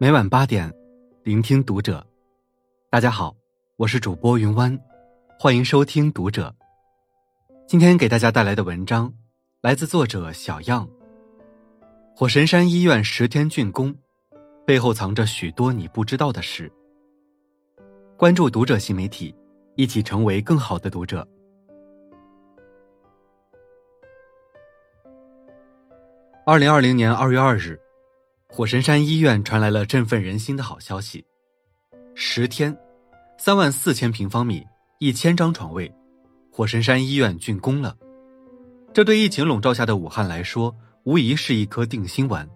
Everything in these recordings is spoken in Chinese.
每晚八点，聆听读者。大家好，我是主播云湾，欢迎收听读者。今天给大家带来的文章来自作者小样。火神山医院十天竣工，背后藏着许多你不知道的事。关注读者新媒体，一起成为更好的读者。二零二零年二月二日。火神山医院传来了振奋人心的好消息：十天，三万四千平方米，一千张床位，火神山医院竣工了。这对疫情笼罩下的武汉来说，无疑是一颗定心丸。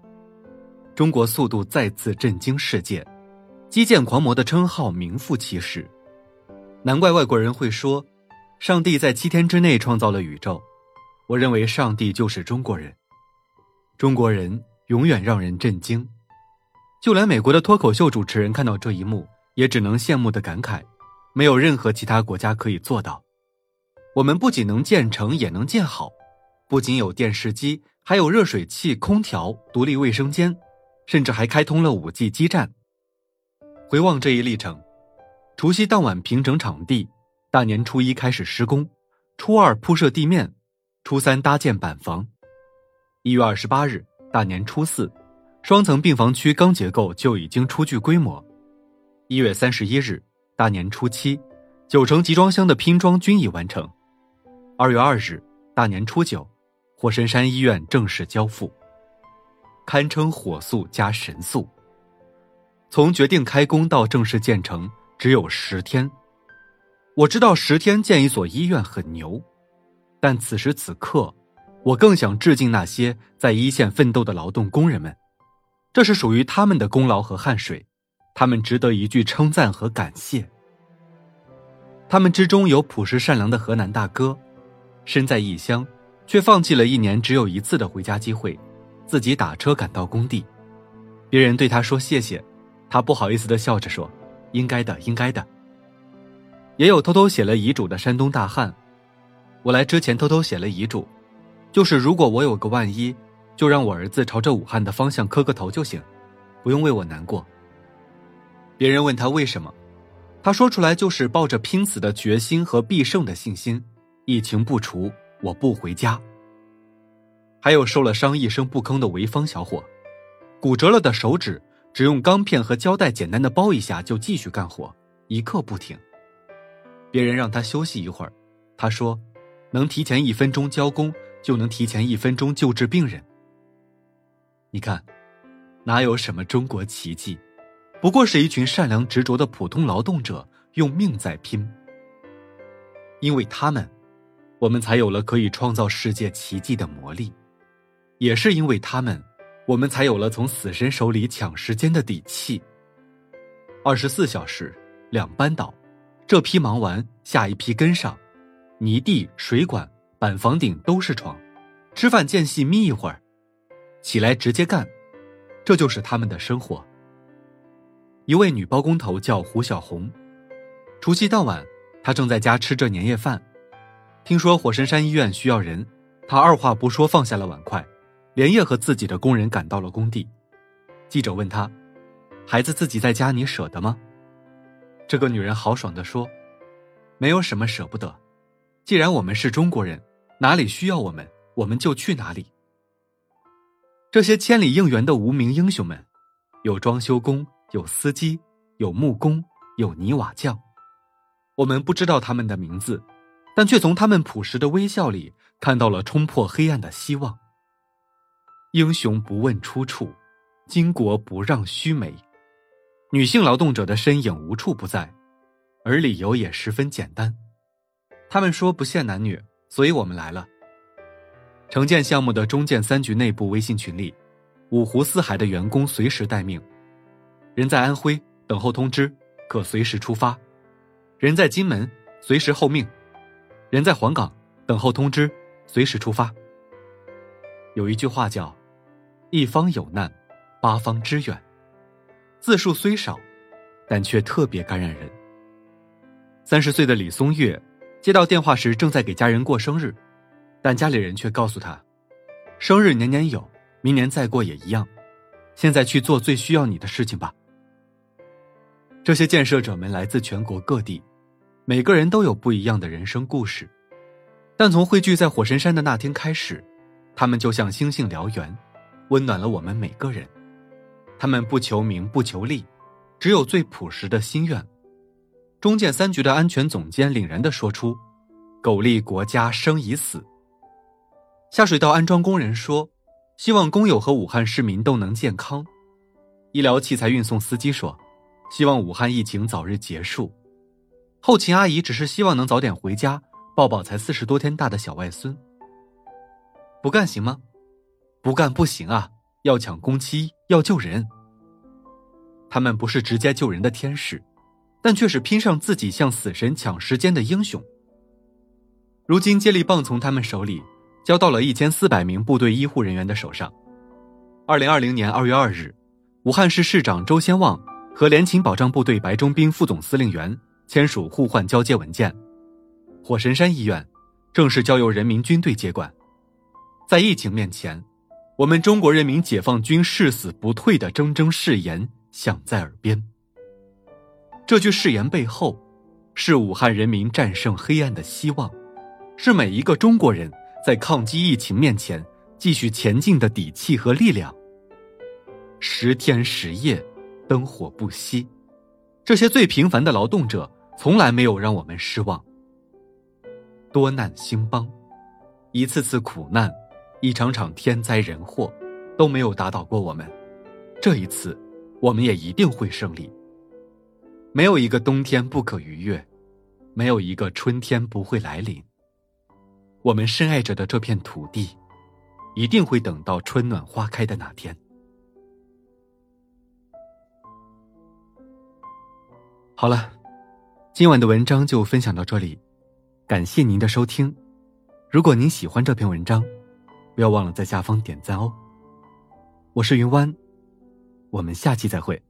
中国速度再次震惊世界，基建狂魔的称号名副其实。难怪外国人会说，上帝在七天之内创造了宇宙。我认为，上帝就是中国人，中国人。永远让人震惊，就连美国的脱口秀主持人看到这一幕，也只能羡慕的感慨：没有任何其他国家可以做到。我们不仅能建成，也能建好，不仅有电视机，还有热水器、空调、独立卫生间，甚至还开通了五 G 基站。回望这一历程，除夕当晚平整场地，大年初一开始施工，初二铺设地面，初三搭建板房，一月二十八日。大年初四，双层病房区钢结构就已经初具规模。一月三十一日，大年初七，九成集装箱的拼装均已完成。二月二日，大年初九，火神山医院正式交付，堪称火速加神速。从决定开工到正式建成，只有十天。我知道十天建一所医院很牛，但此时此刻。我更想致敬那些在一线奋斗的劳动工人们，这是属于他们的功劳和汗水，他们值得一句称赞和感谢。他们之中有朴实善良的河南大哥，身在异乡，却放弃了一年只有一次的回家机会，自己打车赶到工地。别人对他说谢谢，他不好意思的笑着说：“应该的，应该的。”也有偷偷写了遗嘱的山东大汉，我来之前偷偷写了遗嘱。就是如果我有个万一，就让我儿子朝着武汉的方向磕个头就行，不用为我难过。别人问他为什么，他说出来就是抱着拼死的决心和必胜的信心。疫情不除，我不回家。还有受了伤一声不吭的潍坊小伙，骨折了的手指只用钢片和胶带简单的包一下就继续干活，一刻不停。别人让他休息一会儿，他说，能提前一分钟交工。就能提前一分钟救治病人。你看，哪有什么中国奇迹，不过是一群善良执着的普通劳动者用命在拼。因为他们，我们才有了可以创造世界奇迹的魔力；也是因为他们，我们才有了从死神手里抢时间的底气。二十四小时，两班倒，这批忙完，下一批跟上，泥地、水管。板房顶都是床，吃饭间隙眯一会儿，起来直接干，这就是他们的生活。一位女包工头叫胡小红，除夕当晚，她正在家吃着年夜饭，听说火神山医院需要人，她二话不说放下了碗筷，连夜和自己的工人赶到了工地。记者问她：“孩子自己在家，你舍得吗？”这个女人豪爽地说：“没有什么舍不得，既然我们是中国人。”哪里需要我们，我们就去哪里。这些千里应援的无名英雄们，有装修工，有司机，有木工，有泥瓦匠。我们不知道他们的名字，但却从他们朴实的微笑里看到了冲破黑暗的希望。英雄不问出处，巾帼不让须眉。女性劳动者的身影无处不在，而理由也十分简单。他们说不限男女。所以我们来了。城建项目的中建三局内部微信群里，五湖四海的员工随时待命。人在安徽等候通知，可随时出发；人在金门随时候命；人在黄岗等候通知，随时出发。有一句话叫“一方有难，八方支援”，字数虽少，但却特别感染人。三十岁的李松月。接到电话时，正在给家人过生日，但家里人却告诉他：“生日年年有，明年再过也一样。”现在去做最需要你的事情吧。这些建设者们来自全国各地，每个人都有不一样的人生故事，但从汇聚在火神山的那天开始，他们就像星星燎原，温暖了我们每个人。他们不求名，不求利，只有最朴实的心愿。中建三局的安全总监凛然的说出：“苟利国家，生已死。”下水道安装工人说：“希望工友和武汉市民都能健康。”医疗器材运送司机说：“希望武汉疫情早日结束。”后勤阿姨只是希望能早点回家抱抱才四十多天大的小外孙。不干行吗？不干不行啊！要抢工期，要救人。他们不是直接救人的天使。但却是拼上自己向死神抢时间的英雄。如今接力棒从他们手里交到了一千四百名部队医护人员的手上。二零二零年二月二日，武汉市市长周先旺和联勤保障部队白忠兵副总司令员签署互换交接文件，火神山医院正式交由人民军队接管。在疫情面前，我们中国人民解放军誓死不退的铮铮誓言响在耳边。这句誓言背后，是武汉人民战胜黑暗的希望，是每一个中国人在抗击疫情面前继续前进的底气和力量。十天十夜，灯火不息，这些最平凡的劳动者从来没有让我们失望。多难兴邦，一次次苦难，一场场天灾人祸，都没有打倒过我们。这一次，我们也一定会胜利。没有一个冬天不可逾越，没有一个春天不会来临。我们深爱着的这片土地，一定会等到春暖花开的那天。好了，今晚的文章就分享到这里，感谢您的收听。如果您喜欢这篇文章，不要忘了在下方点赞哦。我是云湾，我们下期再会。